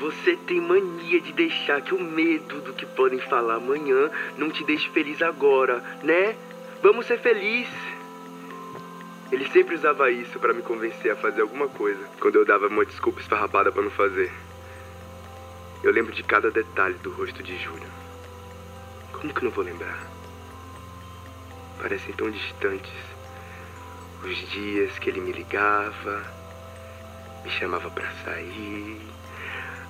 Você tem mania de deixar que o medo do que podem falar amanhã não te deixe feliz agora, né? Vamos ser felizes. Ele sempre usava isso para me convencer a fazer alguma coisa, quando eu dava uma desculpa esfarrapada para não fazer. Eu lembro de cada detalhe do rosto de Júlio. Como que não vou lembrar? Parecem tão distantes. Os dias que ele me ligava, me chamava para sair.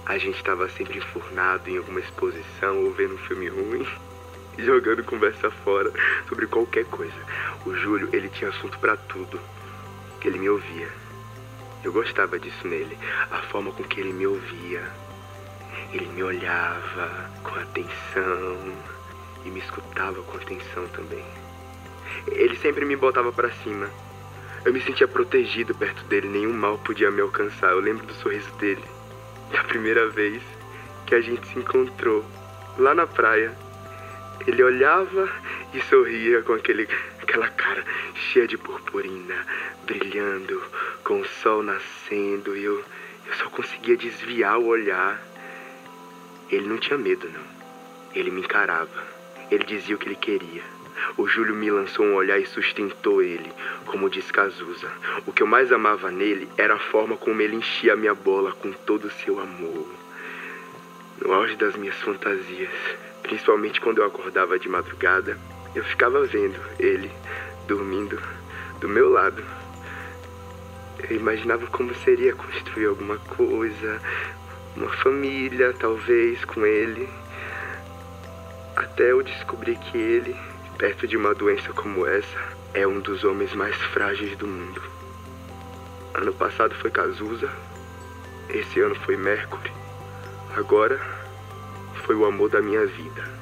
A gente estava sempre enfurnado em alguma exposição ou vendo um filme ruim jogando conversa fora sobre qualquer coisa. O Júlio, ele tinha assunto para tudo. Ele me ouvia. Eu gostava disso nele, a forma com que ele me ouvia. Ele me olhava com atenção e me escutava com atenção também. Ele sempre me botava para cima. Eu me sentia protegido perto dele, nenhum mal podia me alcançar. Eu lembro do sorriso dele, da primeira vez que a gente se encontrou lá na praia. Ele olhava e sorria com aquele, aquela cara cheia de purpurina, brilhando, com o sol nascendo, e eu, eu só conseguia desviar o olhar. Ele não tinha medo, não. Ele me encarava. Ele dizia o que ele queria. O Júlio me lançou um olhar e sustentou ele, como diz Cazuza. O que eu mais amava nele era a forma como ele enchia a minha bola com todo o seu amor. No auge das minhas fantasias, Principalmente quando eu acordava de madrugada, eu ficava vendo ele dormindo do meu lado. Eu imaginava como seria construir alguma coisa, uma família, talvez, com ele. Até eu descobri que ele, perto de uma doença como essa, é um dos homens mais frágeis do mundo. Ano passado foi Cazuza, esse ano foi Mercury. Agora foi o amor da minha vida.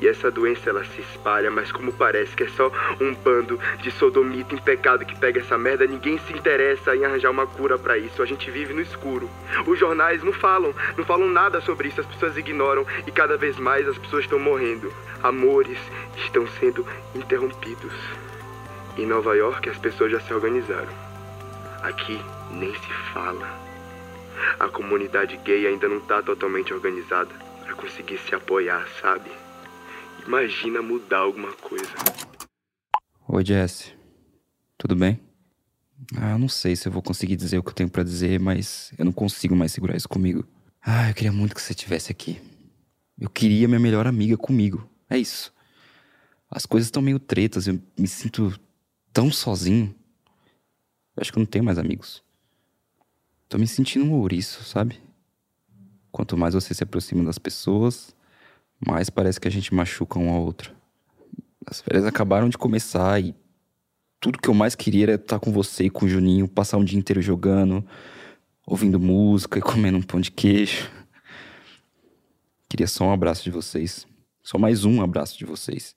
E essa doença ela se espalha, mas como parece que é só um bando de sodomita em pecado que pega essa merda, ninguém se interessa em arranjar uma cura para isso. A gente vive no escuro. Os jornais não falam, não falam nada sobre isso, as pessoas ignoram e cada vez mais as pessoas estão morrendo. Amores estão sendo interrompidos. Em Nova York as pessoas já se organizaram. Aqui nem se fala. A comunidade gay ainda não está totalmente organizada para conseguir se apoiar, sabe? Imagina mudar alguma coisa. Oi, Jess. Tudo bem? Ah, não sei se eu vou conseguir dizer o que eu tenho para dizer, mas eu não consigo mais segurar isso comigo. Ah, eu queria muito que você estivesse aqui. Eu queria minha melhor amiga comigo. É isso. As coisas estão meio tretas, eu me sinto tão sozinho. Eu acho que eu não tenho mais amigos. Tô me sentindo um ouriço, sabe? Quanto mais você se aproxima das pessoas, mais parece que a gente machuca um ao outro. As férias acabaram de começar e tudo que eu mais queria era estar com você e com o Juninho, passar um dia inteiro jogando, ouvindo música e comendo um pão de queijo. Queria só um abraço de vocês. Só mais um abraço de vocês.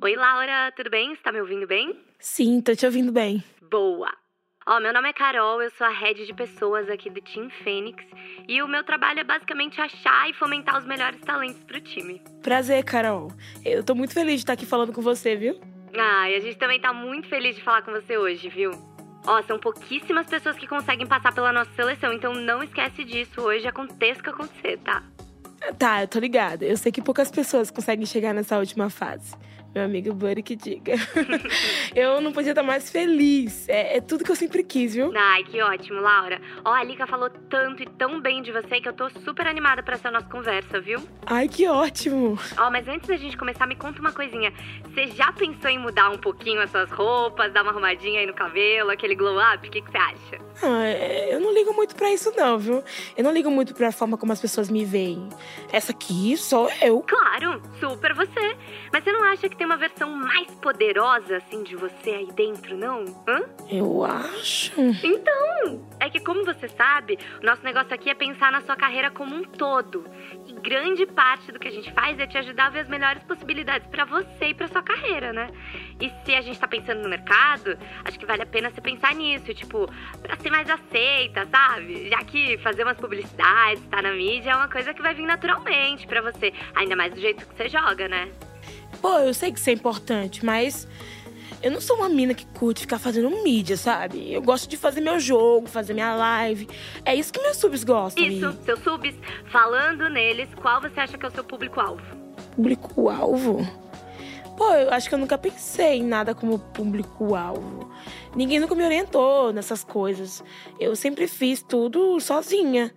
Oi, Laura, tudo bem? Você tá me ouvindo bem? Sim, tô te ouvindo bem. Boa! Ó, meu nome é Carol, eu sou a head de pessoas aqui do Team Fênix e o meu trabalho é basicamente achar e fomentar os melhores talentos pro time. Prazer, Carol. Eu tô muito feliz de estar aqui falando com você, viu? Ah, e a gente também tá muito feliz de falar com você hoje, viu? Ó, são pouquíssimas pessoas que conseguem passar pela nossa seleção, então não esquece disso hoje, aconteça o que acontecer, tá? Tá, eu tô ligada. Eu sei que poucas pessoas conseguem chegar nessa última fase meu amigo Buddy que diga. eu não podia estar mais feliz. É, é, tudo que eu sempre quis, viu? Ai, que ótimo, Laura. Ó, a Lika falou tanto e tão bem de você que eu tô super animada para essa nossa conversa, viu? Ai, que ótimo. Ó, mas antes da gente começar, me conta uma coisinha. Você já pensou em mudar um pouquinho as suas roupas, dar uma arrumadinha aí no cabelo, aquele glow up? O que, que você acha? Ah, é, eu não ligo muito para isso, não, viu? Eu não ligo muito pra forma como as pessoas me veem. Essa aqui sou eu. Claro, super você. Mas você não acha que tem tem uma versão mais poderosa, assim, de você aí dentro, não? Hã? Eu acho. Então, é que como você sabe, o nosso negócio aqui é pensar na sua carreira como um todo. E grande parte do que a gente faz é te ajudar a ver as melhores possibilidades para você e para sua carreira, né? E se a gente tá pensando no mercado, acho que vale a pena você pensar nisso, tipo, pra ser mais aceita, sabe? Já que fazer umas publicidades, estar tá na mídia é uma coisa que vai vir naturalmente para você, ainda mais do jeito que você joga, né? Pô, eu sei que isso é importante, mas eu não sou uma mina que curte ficar fazendo mídia, sabe? Eu gosto de fazer meu jogo, fazer minha live. É isso que meus subs gostam. Isso, e- seus subs, falando neles, qual você acha que é o seu público-alvo? Público-alvo? Pô, eu acho que eu nunca pensei em nada como público-alvo. Ninguém nunca me orientou nessas coisas. Eu sempre fiz tudo sozinha.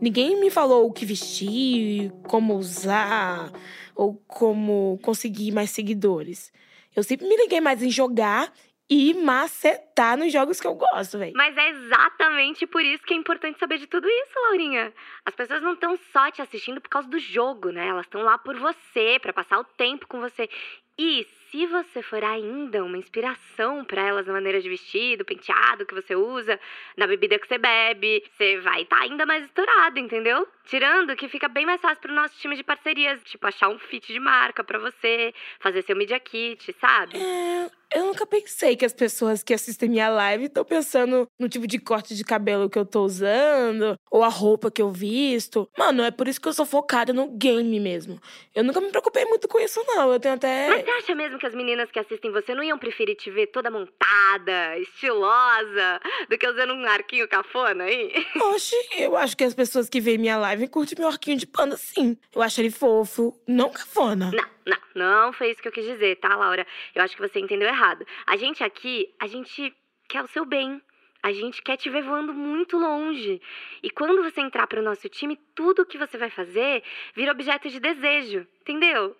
Ninguém me falou o que vestir, como usar ou como conseguir mais seguidores. Eu sempre me liguei mais em jogar e macetar nos jogos que eu gosto, velho. Mas é exatamente por isso que é importante saber de tudo isso, Laurinha. As pessoas não estão só te assistindo por causa do jogo, né? Elas estão lá por você, pra passar o tempo com você. E se você for ainda uma inspiração pra elas na maneira de vestir, do penteado que você usa, na bebida que você bebe, você vai estar ainda mais estourado, entendeu? Tirando que fica bem mais fácil pro nosso time de parcerias, tipo achar um fit de marca pra você, fazer seu media kit, sabe? É, eu nunca pensei que as pessoas que assistem minha live estão pensando no tipo de corte de cabelo que eu tô usando, ou a roupa que eu visto. Mano, é por isso que eu sou focada no game mesmo. Eu nunca me preocupei muito com isso, não. Eu tenho até. Mas você acha mesmo que as meninas que assistem você não iam preferir te ver toda montada, estilosa, do que usando um arquinho cafona aí? Oxe, eu acho que as pessoas que veem minha live curtem meu arquinho de panda, sim. Eu acho ele fofo, não cafona. Não, não, não foi isso que eu quis dizer, tá, Laura? Eu acho que você entendeu errado. A gente aqui, a gente quer o seu bem. A gente quer te ver voando muito longe. E quando você entrar pro nosso time, tudo que você vai fazer vira objeto de desejo, entendeu?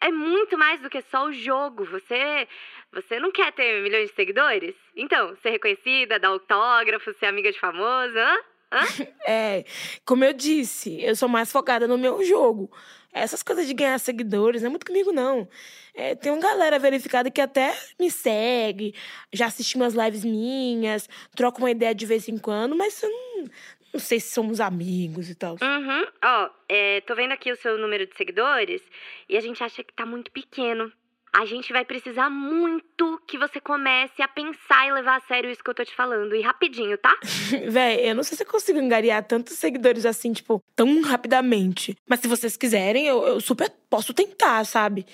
É muito mais do que só o jogo. Você, você não quer ter milhões de seguidores? Então, ser reconhecida, dar autógrafo, ser amiga de famoso, hã? Hã? É, como eu disse, eu sou mais focada no meu jogo. Essas coisas de ganhar seguidores não é muito comigo, não. É, tem uma galera verificada que até me segue, já assistiu umas lives minhas, troca uma ideia de vez em quando, mas eu não, não sei se somos amigos e tal. Uhum. Ó, é, tô vendo aqui o seu número de seguidores e a gente acha que tá muito pequeno. A gente vai precisar muito que você comece a pensar e levar a sério isso que eu tô te falando. E rapidinho, tá? Véi, eu não sei se eu consigo angariar tantos seguidores assim, tipo, tão rapidamente. Mas se vocês quiserem, eu, eu super posso tentar, sabe?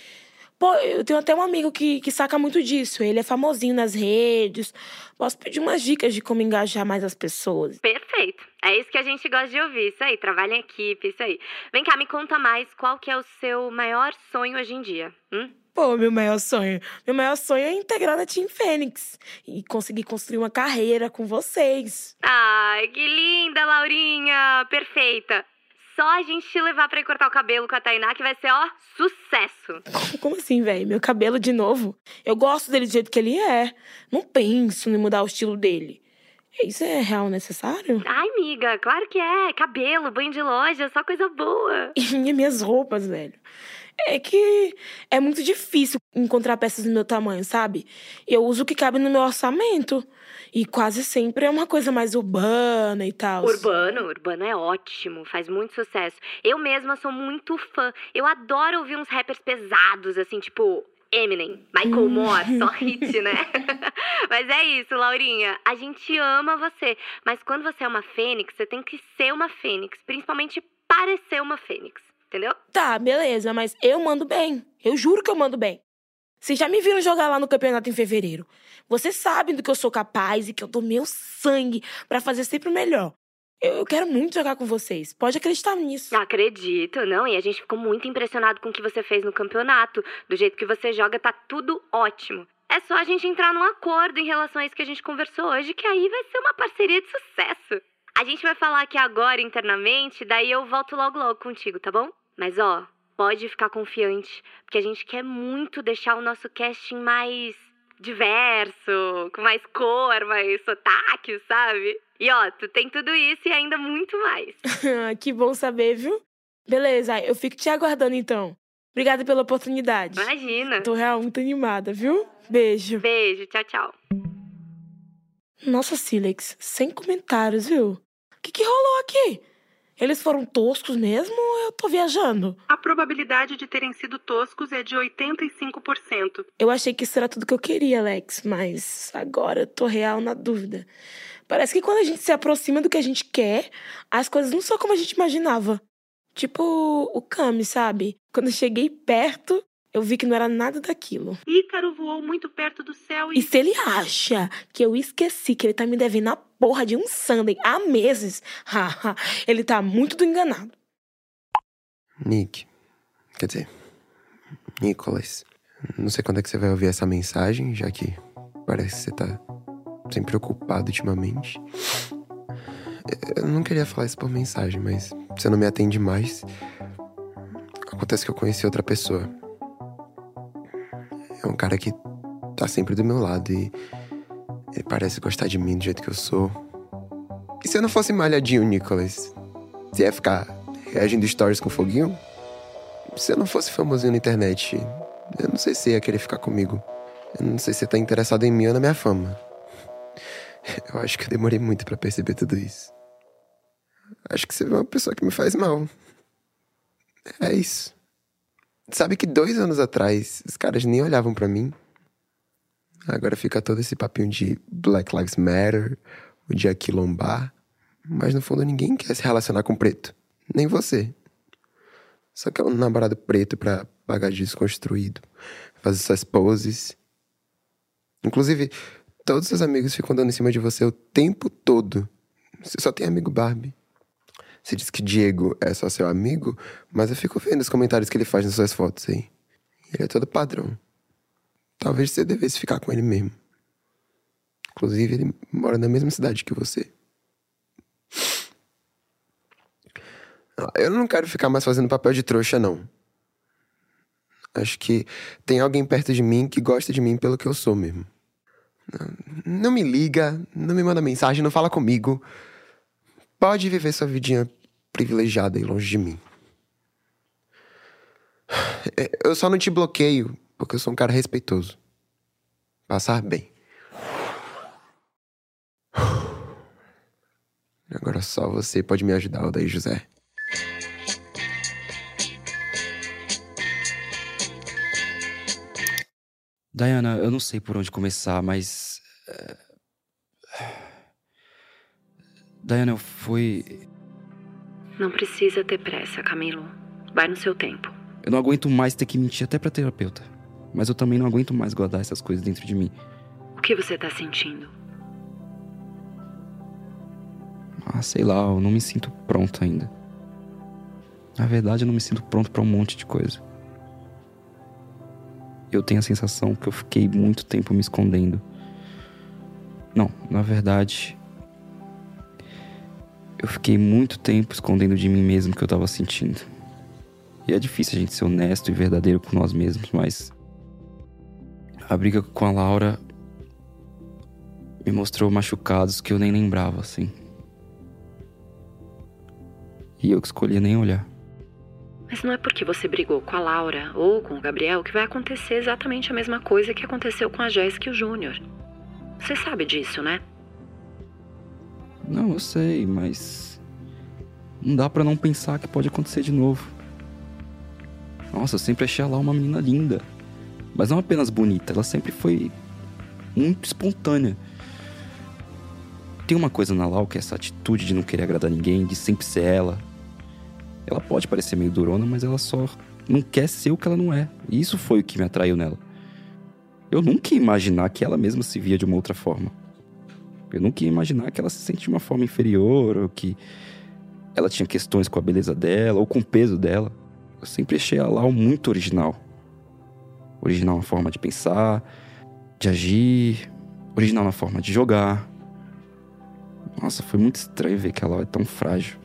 Pô, eu tenho até um amigo que, que saca muito disso. Ele é famosinho nas redes. Posso pedir umas dicas de como engajar mais as pessoas. Perfeito. É isso que a gente gosta de ouvir. Isso aí, trabalho em equipe, isso aí. Vem cá, me conta mais qual que é o seu maior sonho hoje em dia. Hum? Pô, meu maior sonho. Meu maior sonho é integrar na Team Fênix e conseguir construir uma carreira com vocês. Ai, que linda, Laurinha! Perfeita. Só a gente te levar pra ir cortar o cabelo com a Tainá que vai ser, ó, sucesso. Como assim, velho? Meu cabelo de novo? Eu gosto dele do jeito que ele é. Não penso em mudar o estilo dele. Isso é real necessário? Ai, amiga, claro que é. Cabelo, banho de loja, só coisa boa. E minhas roupas, velho. É que é muito difícil encontrar peças do meu tamanho, sabe? Eu uso o que cabe no meu orçamento. E quase sempre é uma coisa mais urbana e tal. Urbano, urbano é ótimo, faz muito sucesso. Eu mesma sou muito fã. Eu adoro ouvir uns rappers pesados, assim, tipo Eminem, Michael Moore, só hit, né? mas é isso, Laurinha. A gente ama você. Mas quando você é uma fênix, você tem que ser uma fênix. Principalmente parecer uma fênix. Entendeu? Tá, beleza, mas eu mando bem. Eu juro que eu mando bem. Vocês já me viram jogar lá no campeonato em fevereiro. Vocês sabem do que eu sou capaz e que eu dou meu sangue pra fazer sempre o melhor. Eu, eu quero muito jogar com vocês. Pode acreditar nisso. Acredito, não. E a gente ficou muito impressionado com o que você fez no campeonato. Do jeito que você joga, tá tudo ótimo. É só a gente entrar num acordo em relação a isso que a gente conversou hoje, que aí vai ser uma parceria de sucesso. A gente vai falar aqui agora internamente, daí eu volto logo logo contigo, tá bom? Mas ó, pode ficar confiante, porque a gente quer muito deixar o nosso casting mais diverso, com mais cor, mais sotaque, sabe? E ó, tu tem tudo isso e ainda muito mais. que bom saber, viu? Beleza, eu fico te aguardando então. Obrigada pela oportunidade. Imagina. Tô real muito animada, viu? Beijo. Beijo, tchau, tchau. Nossa, Silex, sem comentários, viu? O que, que rolou aqui? Eles foram toscos mesmo ou eu tô viajando? A probabilidade de terem sido toscos é de 85%. Eu achei que isso era tudo que eu queria, Alex, mas agora eu tô real na dúvida. Parece que quando a gente se aproxima do que a gente quer, as coisas não são como a gente imaginava. Tipo o Kami, sabe? Quando eu cheguei perto, eu vi que não era nada daquilo. Ícaro voou muito perto do céu e. E se ele acha que eu esqueci que ele tá me devendo a porra de um Sunday há meses, haha, ele tá muito do enganado. Nick. Quer dizer, Nicholas. Não sei quando é que você vai ouvir essa mensagem, já que parece que você tá sempre preocupado ultimamente. Eu não queria falar isso por mensagem, mas você não me atende mais. Acontece que eu conheci outra pessoa. É um cara que tá sempre do meu lado e ele parece gostar de mim do jeito que eu sou. E se eu não fosse malhadinho, Nicholas? Você ia ficar reagindo stories com foguinho? Se eu não fosse famosinho na internet, eu não sei se ia querer ficar comigo. Eu não sei se você tá interessado em mim ou na minha fama. Eu acho que eu demorei muito para perceber tudo isso. Acho que você é uma pessoa que me faz mal. É isso. Sabe que dois anos atrás os caras nem olhavam para mim? Agora fica todo esse papinho de Black Lives Matter, o dia quilombar. Mas no fundo ninguém quer se relacionar com preto. Nem você. Só que é um namorado preto pra pagar de desconstruído. Fazer suas poses. Inclusive, todos seus amigos ficam dando em cima de você o tempo todo. Você só tem amigo Barbie. Você diz que Diego é só seu amigo, mas eu fico vendo os comentários que ele faz nas suas fotos aí. Ele é todo padrão. Talvez você devesse ficar com ele mesmo. Inclusive, ele mora na mesma cidade que você. Eu não quero ficar mais fazendo papel de trouxa, não. Acho que tem alguém perto de mim que gosta de mim pelo que eu sou mesmo. Não me liga, não me manda mensagem, não fala comigo. Pode viver sua vidinha privilegiada aí longe de mim. Eu só não te bloqueio porque eu sou um cara respeitoso. Passar bem. Agora só você pode me ajudar, Odaí José. Diana, eu não sei por onde começar, mas. Diana, eu fui. Não precisa ter pressa, Camilo. Vai no seu tempo. Eu não aguento mais ter que mentir até pra terapeuta. Mas eu também não aguento mais guardar essas coisas dentro de mim. O que você tá sentindo? Ah, sei lá, eu não me sinto pronto ainda. Na verdade, eu não me sinto pronto pra um monte de coisa. Eu tenho a sensação que eu fiquei muito tempo me escondendo. Não, na verdade. Eu fiquei muito tempo escondendo de mim mesmo o que eu tava sentindo. E é difícil a gente ser honesto e verdadeiro com nós mesmos, mas. A briga com a Laura me mostrou machucados que eu nem lembrava, assim. E eu que escolhi nem olhar. Mas não é porque você brigou com a Laura ou com o Gabriel que vai acontecer exatamente a mesma coisa que aconteceu com a Jéssica e o Júnior. Você sabe disso, né? Não, eu sei, mas. Não dá pra não pensar que pode acontecer de novo. Nossa, eu sempre achei a Lau uma menina linda. Mas não apenas bonita, ela sempre foi muito espontânea. Tem uma coisa na Lau que é essa atitude de não querer agradar ninguém, de sempre ser ela. Ela pode parecer meio durona, mas ela só não quer ser o que ela não é. E isso foi o que me atraiu nela. Eu nunca ia imaginar que ela mesma se via de uma outra forma. Eu nunca ia imaginar que ela se sentia de uma forma inferior, ou que ela tinha questões com a beleza dela, ou com o peso dela. Eu sempre achei a Lau muito original. Original na forma de pensar, de agir, original na forma de jogar. Nossa, foi muito estranho ver que a Lau é tão frágil.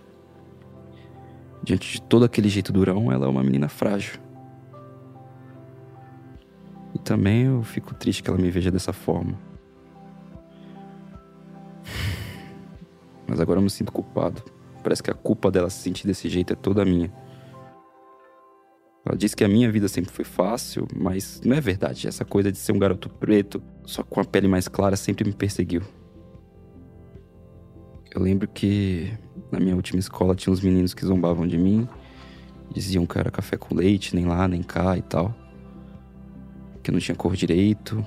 Diante de todo aquele jeito durão, ela é uma menina frágil. E também eu fico triste que ela me veja dessa forma. Mas agora eu me sinto culpado. Parece que a culpa dela se sentir desse jeito é toda minha. Ela disse que a minha vida sempre foi fácil, mas não é verdade. Essa coisa de ser um garoto preto, só com a pele mais clara, sempre me perseguiu. Eu lembro que na minha última escola tinha uns meninos que zombavam de mim, diziam que eu era café com leite, nem lá, nem cá e tal. Que eu não tinha cor direito.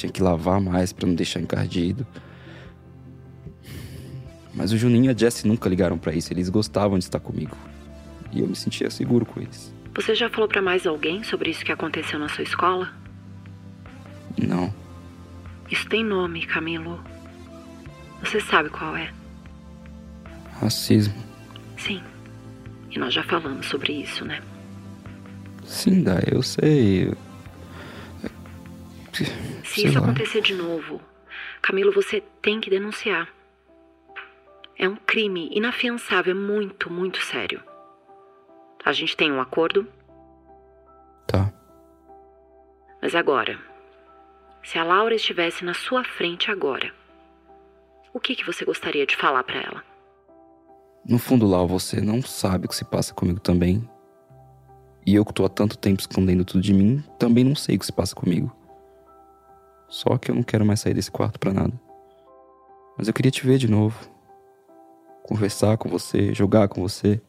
Tinha que lavar mais para não deixar encardido. Mas o Juninho e a Jessie nunca ligaram para isso, eles gostavam de estar comigo. E eu me sentia seguro com eles. Você já falou para mais alguém sobre isso que aconteceu na sua escola? Não. Isso tem nome, Camilo. Você sabe qual é? Racismo. Sim. E nós já falamos sobre isso, né? Sim, Dai, eu sei. Se Sei isso lá. acontecer de novo, Camilo, você tem que denunciar. É um crime inafiançável, é muito, muito sério. A gente tem um acordo, Tá. mas agora, se a Laura estivesse na sua frente agora, o que, que você gostaria de falar pra ela? No fundo, Lau, você não sabe o que se passa comigo também. E eu que tô há tanto tempo escondendo tudo de mim, também não sei o que se passa comigo. Só que eu não quero mais sair desse quarto pra nada. Mas eu queria te ver de novo. Conversar com você, jogar com você.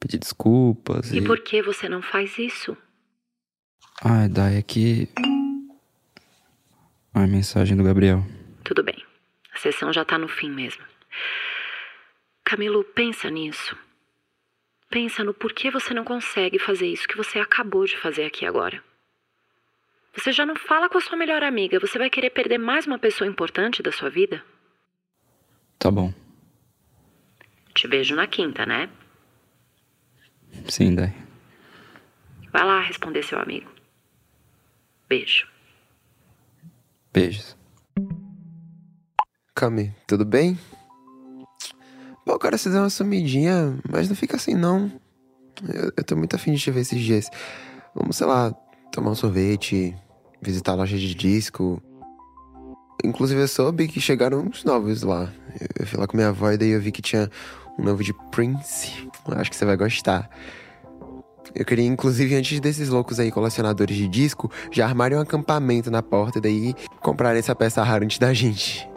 Pedir desculpas e... E por que você não faz isso? Ai, Dai, é que... Ai, mensagem do Gabriel. Tudo bem. A sessão já tá no fim mesmo. Camilo, pensa nisso. Pensa no porquê você não consegue fazer isso que você acabou de fazer aqui agora. Você já não fala com a sua melhor amiga. Você vai querer perder mais uma pessoa importante da sua vida? Tá bom. Te vejo na quinta, né? Sim, Dai. Vai lá responder seu amigo. Beijo. Beijos. Cami, tudo bem? Pô, cara, você deu uma sumidinha, mas não fica assim, não. Eu, eu tô muito afim de te ver esses dias. Vamos, sei lá, tomar um sorvete, visitar a loja de disco. Inclusive, eu soube que chegaram uns novos lá. Eu, fui lá com minha avó e daí eu vi que tinha um novo de Prince. Acho que você vai gostar. Eu queria, inclusive, antes desses loucos aí, colecionadores de disco, já armarem um acampamento na porta e daí comprarem essa peça rara antes da gente.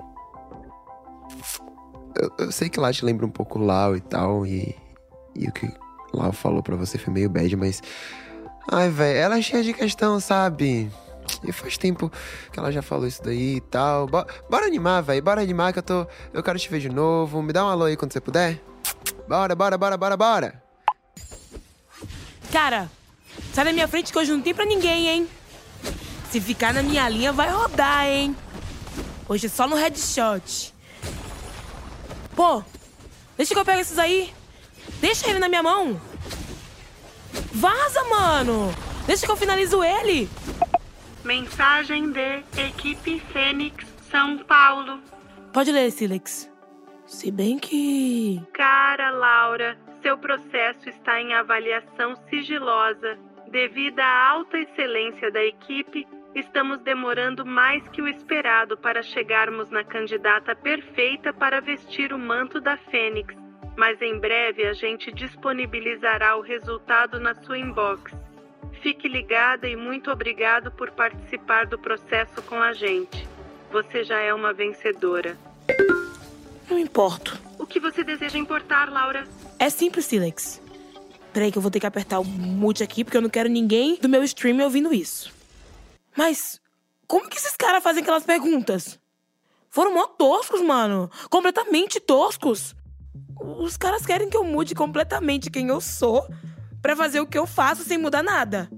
Eu, eu sei que lá te lembra um pouco Lau e tal, e, e o que Lau falou pra você foi meio bad, mas. Ai, velho, ela é cheia de questão, sabe? E faz tempo que ela já falou isso daí e tal. Bo- bora animar, velho, bora animar que eu tô. Eu quero te ver de novo. Me dá um alô aí quando você puder. Bora, bora, bora, bora, bora. Cara, sai da minha frente que hoje não tem pra ninguém, hein? Se ficar na minha linha, vai rodar, hein? Hoje é só no headshot. Pô, deixa que eu pego esses aí. Deixa ele na minha mão. Vaza, mano. Deixa que eu finalizo ele. Mensagem de Equipe Fênix São Paulo. Pode ler, Silex. Se bem que. Cara Laura, seu processo está em avaliação sigilosa. Devido à alta excelência da equipe, estamos demorando mais que o esperado para chegarmos na candidata perfeita para vestir o manto da Fênix. Mas em breve a gente disponibilizará o resultado na sua inbox. Fique ligada e muito obrigado por participar do processo com a gente. Você já é uma vencedora. Não importo. O que você deseja importar, Laura? É simples, Silex. Peraí que eu vou ter que apertar o mute aqui, porque eu não quero ninguém do meu stream ouvindo isso. Mas, como que esses caras fazem aquelas perguntas? Foram mó toscos, mano. Completamente toscos. Os caras querem que eu mude completamente quem eu sou pra fazer o que eu faço sem mudar nada.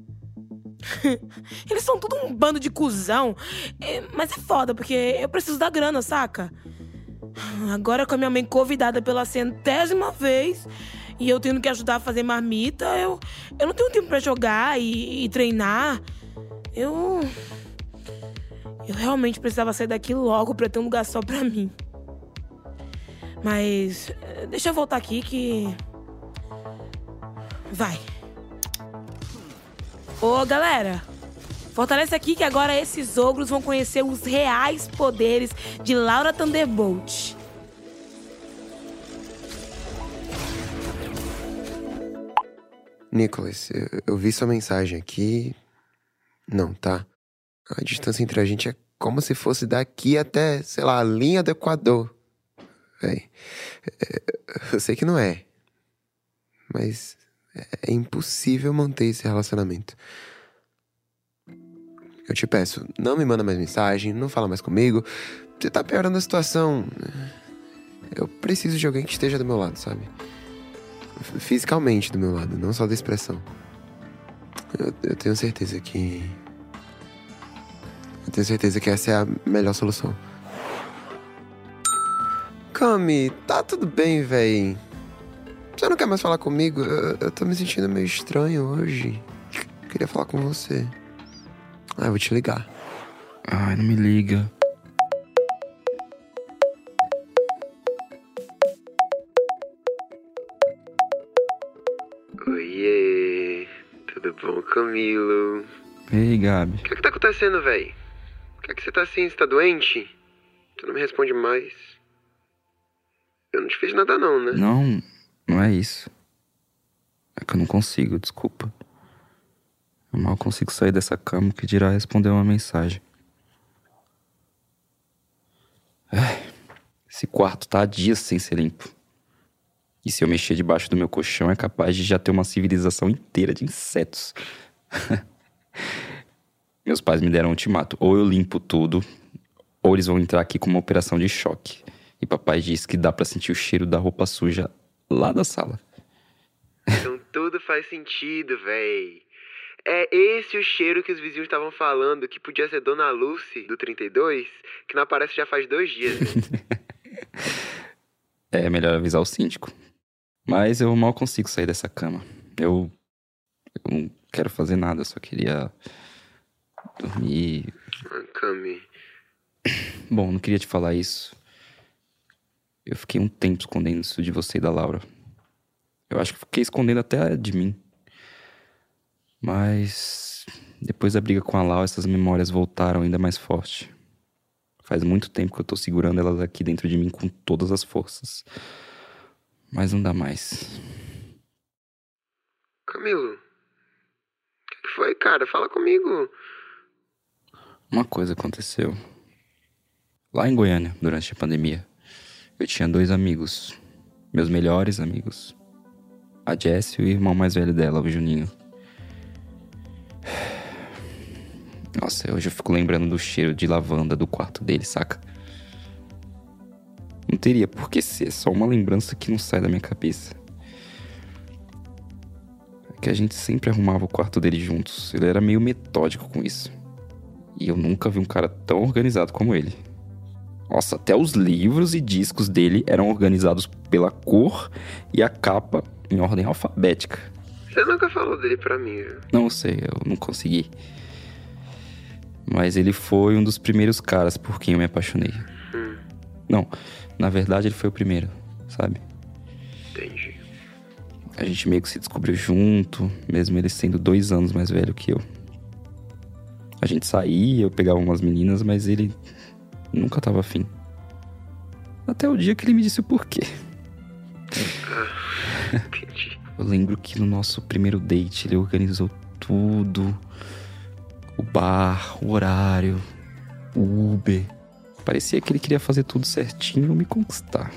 Eles são tudo um bando de cuzão. É, mas é foda, porque eu preciso da grana, saca? Agora com a minha mãe convidada pela centésima vez e eu tendo que ajudar a fazer marmita, eu, eu não tenho tempo pra jogar e, e treinar. Eu. Eu realmente precisava sair daqui logo pra ter um lugar só pra mim. Mas. eh, Deixa eu voltar aqui que. Vai. Ô, galera! Fortalece aqui que agora esses ogros vão conhecer os reais poderes de Laura Thunderbolt. Nicholas, eu, eu vi sua mensagem aqui. Não, tá? A distância entre a gente é como se fosse daqui até, sei lá, a linha do Equador. Véi, é, eu sei que não é. Mas é impossível manter esse relacionamento. Eu te peço, não me manda mais mensagem, não fala mais comigo. Você tá piorando a situação. Eu preciso de alguém que esteja do meu lado, sabe? fisicamente do meu lado, não só da expressão. Eu, eu tenho certeza que. Eu tenho certeza que essa é a melhor solução. Cami, tá tudo bem, véi. Você não quer mais falar comigo? Eu, eu tô me sentindo meio estranho hoje. Queria falar com você. Ah, eu vou te ligar. Ai, não me liga. Oiê, tudo bom, Camilo? Ei, Gabi. O que é que tá acontecendo, véi? Por que é que você tá assim? Você tá doente? Tu não me responde mais. Eu não te fiz nada não, né? Não, não é isso. É que eu não consigo, desculpa. Eu mal consigo sair dessa cama que dirá responder uma mensagem. Esse quarto tá há dias sem ser limpo. E se eu mexer debaixo do meu colchão, é capaz de já ter uma civilização inteira de insetos. Meus pais me deram um ultimato: ou eu limpo tudo, ou eles vão entrar aqui com uma operação de choque. E papai disse que dá para sentir o cheiro da roupa suja lá da sala. Então tudo faz sentido, véi. É esse o cheiro que os vizinhos estavam falando, que podia ser Dona Lucy, do 32, que não aparece já faz dois dias. é melhor avisar o síndico. Mas eu mal consigo sair dessa cama. Eu, eu não quero fazer nada, eu só queria dormir. Cami. Bom, não queria te falar isso. Eu fiquei um tempo escondendo isso de você e da Laura. Eu acho que fiquei escondendo até de mim. Mas depois da briga com a Lau, essas memórias voltaram ainda mais forte. Faz muito tempo que eu tô segurando elas aqui dentro de mim com todas as forças. Mas não dá mais. Camilo. O que foi, cara? Fala comigo. Uma coisa aconteceu. Lá em Goiânia, durante a pandemia, eu tinha dois amigos. Meus melhores amigos. A Jess e o irmão mais velho dela, o Juninho. Nossa, hoje eu fico lembrando do cheiro de lavanda do quarto dele, saca? Não teria por que ser, só uma lembrança que não sai da minha cabeça. É que a gente sempre arrumava o quarto dele juntos. Ele era meio metódico com isso. E eu nunca vi um cara tão organizado como ele. Nossa, até os livros e discos dele eram organizados pela cor e a capa em ordem alfabética. Você nunca falou dele pra mim, viu? Não sei, eu não consegui. Mas ele foi um dos primeiros caras por quem eu me apaixonei. Hum. Não, na verdade ele foi o primeiro, sabe? Entendi. A gente meio que se descobriu junto, mesmo ele sendo dois anos mais velho que eu. A gente saía, eu pegava umas meninas, mas ele nunca tava afim. Até o dia que ele me disse o porquê. Eu lembro que no nosso primeiro date ele organizou tudo o bar, o horário, o Uber. Parecia que ele queria fazer tudo certinho e me conquistar.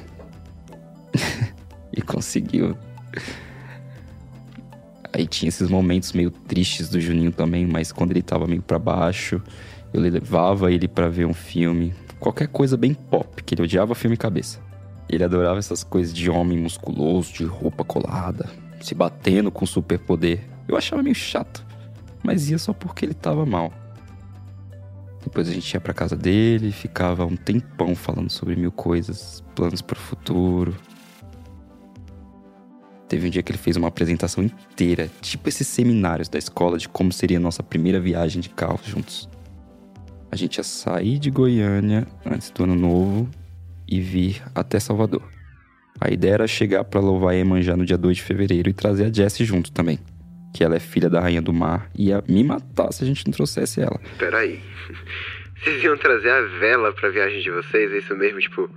e conseguiu. Aí tinha esses momentos meio tristes do Juninho também, mas quando ele tava meio para baixo, eu levava ele para ver um filme, qualquer coisa bem pop, que ele odiava filme cabeça. Ele adorava essas coisas de homem musculoso, de roupa colada, se batendo com superpoder. Eu achava meio chato mas ia só porque ele tava mal. Depois a gente ia pra casa dele, ficava um tempão falando sobre mil coisas, planos para o futuro. Teve um dia que ele fez uma apresentação inteira, tipo esses seminários da escola de como seria a nossa primeira viagem de carro juntos. A gente ia sair de Goiânia antes do ano novo e vir até Salvador. A ideia era chegar para louvar Iemanjá no dia 2 de fevereiro e trazer a Jessie junto também que ela é filha da rainha do mar, ia me matar se a gente não trouxesse ela. Peraí. Vocês iam trazer a vela pra viagem de vocês? É isso mesmo? Tipo,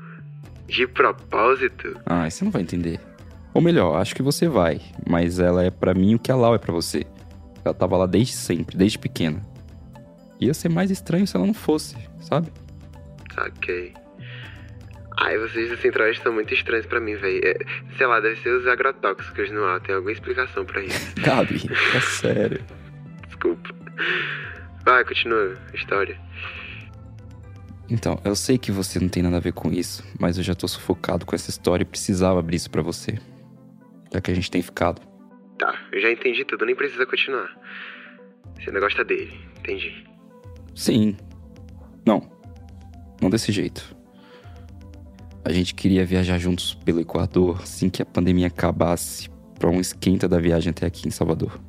de propósito? Ah, você não vai entender. Ou melhor, acho que você vai, mas ela é para mim o que a Lau é para você. Ela tava lá desde sempre, desde pequena. Ia ser mais estranho se ela não fosse, sabe? Saquei. Ai, vocês do Centro-Oeste são muito estranhos pra mim, velho. É, sei lá, deve ser os agrotóxicos no ar. Tem alguma explicação pra isso. Gabi, é sério. Desculpa. Vai, continua a história. Então, eu sei que você não tem nada a ver com isso, mas eu já tô sufocado com essa história e precisava abrir isso pra você. já que a gente tem ficado. Tá, eu já entendi tudo, nem precisa continuar. Você não gosta dele, entendi. Sim. Não. Não desse jeito. A gente queria viajar juntos pelo Equador assim que a pandemia acabasse para um esquenta da viagem até aqui em Salvador.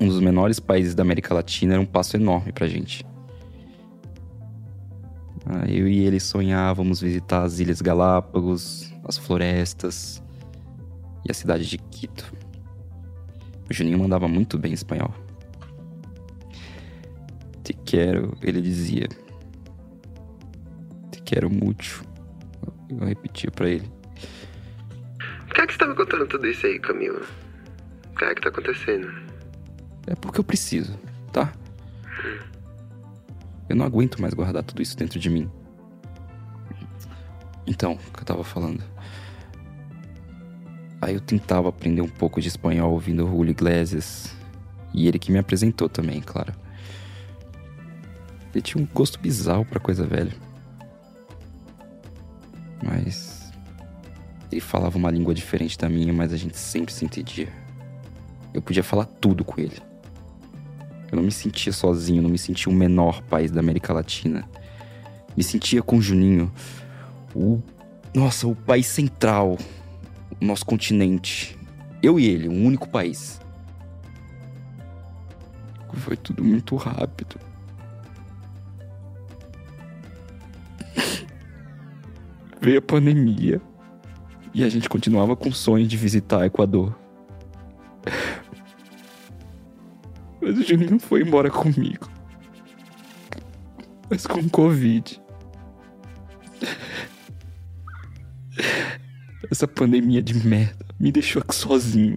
Um dos menores países da América Latina era um passo enorme pra gente. Ah, eu e ele sonhávamos visitar as Ilhas Galápagos, as florestas e a cidade de Quito. O Juninho mandava muito bem espanhol. Quero, ele dizia. Te quero muito. Eu repetia para ele. Por que é que você tá me contando tudo isso aí, Camila? O que é que tá acontecendo? É porque eu preciso, tá? Eu não aguento mais guardar tudo isso dentro de mim. Então, o que eu tava falando? Aí eu tentava aprender um pouco de espanhol ouvindo o Julio Iglesias. E ele que me apresentou também, claro. Ele tinha um gosto bizarro pra coisa velha. Mas. Ele falava uma língua diferente da minha, mas a gente sempre se entendia. Eu podia falar tudo com ele. Eu não me sentia sozinho, não me sentia o menor país da América Latina. Me sentia com o Juninho. O. Nossa, o país central. O nosso continente. Eu e ele, um único país. Foi tudo muito rápido. Veio a pandemia e a gente continuava com o sonho de visitar Equador. Mas o Juninho foi embora comigo. Mas com Covid. Essa pandemia de merda me deixou aqui sozinho.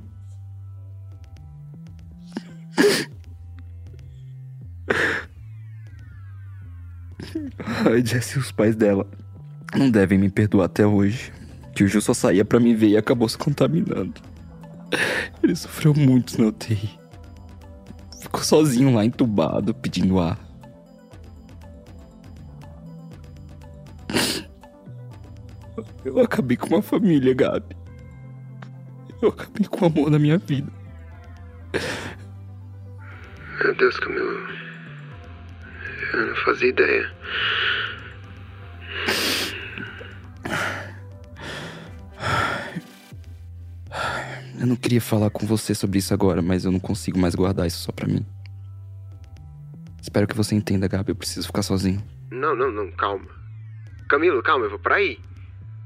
Ai, Jess os pais dela não devem me perdoar até hoje. Que o Ju só saía pra me ver e acabou se contaminando. Ele sofreu muito na UTI. Ficou sozinho lá entubado, pedindo ar. Eu acabei com uma família, Gabi. Eu acabei com o amor da minha vida. Meu Deus, Camilo. Eu não fazia ideia. Eu não queria falar com você sobre isso agora, mas eu não consigo mais guardar isso só pra mim. Espero que você entenda, Gabi. Eu preciso ficar sozinho. Não, não, não, calma. Camilo, calma, eu vou pra aí.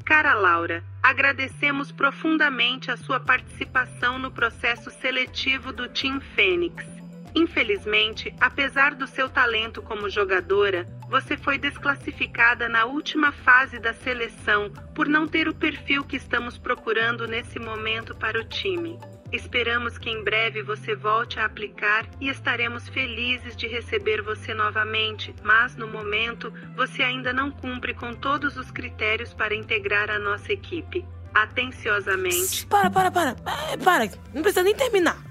Cara Laura, agradecemos profundamente a sua participação no processo seletivo do Team Fênix. Infelizmente, apesar do seu talento como jogadora, você foi desclassificada na última fase da seleção por não ter o perfil que estamos procurando nesse momento para o time. Esperamos que em breve você volte a aplicar e estaremos felizes de receber você novamente, mas no momento você ainda não cumpre com todos os critérios para integrar a nossa equipe. Atenciosamente. Para, para, para. É, Para, não precisa nem terminar.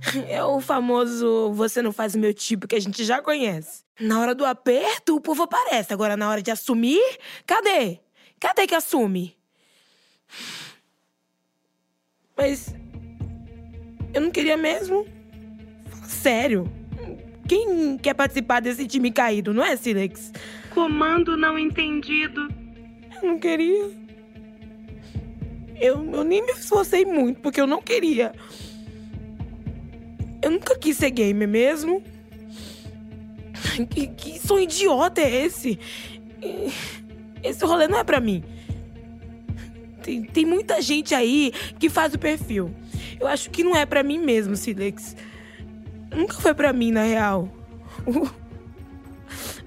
É o famoso você não faz o meu tipo que a gente já conhece. Na hora do aperto, o povo aparece. Agora, na hora de assumir, cadê? Cadê que assume? Mas. Eu não queria mesmo. Sério. Quem quer participar desse time caído, não é, Silex? Comando não entendido. Eu não queria. Eu, eu nem me esforcei muito, porque eu não queria. Eu nunca quis ser gamer mesmo. Que, que sonho idiota é esse? Esse rolê não é pra mim. Tem, tem muita gente aí que faz o perfil. Eu acho que não é pra mim mesmo, Silex. Nunca foi pra mim, na real.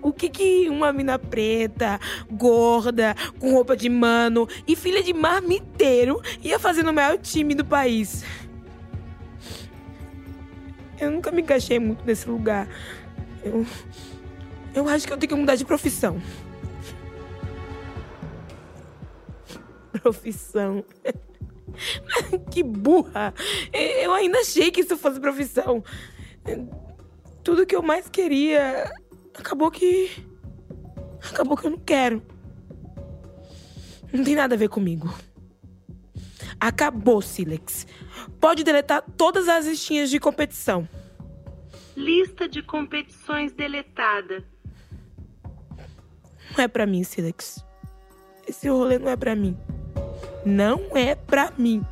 O que que uma mina preta, gorda, com roupa de mano e filha de marmiteiro ia fazer no maior time do país? Eu nunca me encaixei muito nesse lugar. Eu, eu acho que eu tenho que mudar de profissão. Profissão. que burra! Eu ainda achei que isso fosse profissão. Tudo que eu mais queria acabou que. Acabou que eu não quero. Não tem nada a ver comigo. Acabou, Silex. Pode deletar todas as listinhas de competição. Lista de competições deletada. Não é pra mim, Silex. Esse rolê não é pra mim. Não é pra mim.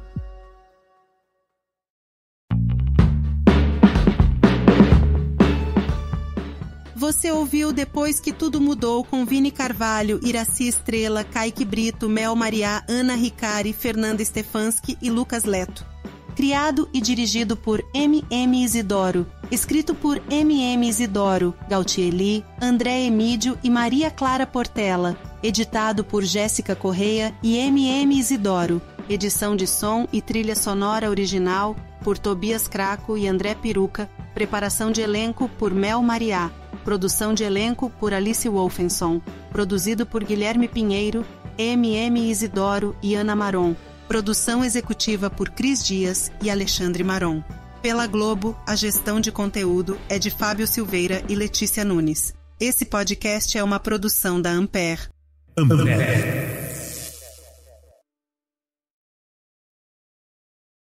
Você ouviu Depois que Tudo Mudou com Vini Carvalho, Iraci Estrela, Kaique Brito, Mel Mariá, Ana Ricari, Fernanda Stefanski e Lucas Leto. Criado e dirigido por M.M. Isidoro. Escrito por M.M. Isidoro, Gautieli, André Emídio e Maria Clara Portela. Editado por Jéssica Correia e M.M. Isidoro. Edição de som e trilha sonora original por Tobias Craco e André Peruca. Preparação de elenco por Mel Mariá. Produção de elenco por Alice Wolfenson. Produzido por Guilherme Pinheiro, MM Isidoro e Ana Maron. Produção executiva por Cris Dias e Alexandre Maron. Pela Globo, a gestão de conteúdo é de Fábio Silveira e Letícia Nunes. Esse podcast é uma produção da Ampere. Ampere.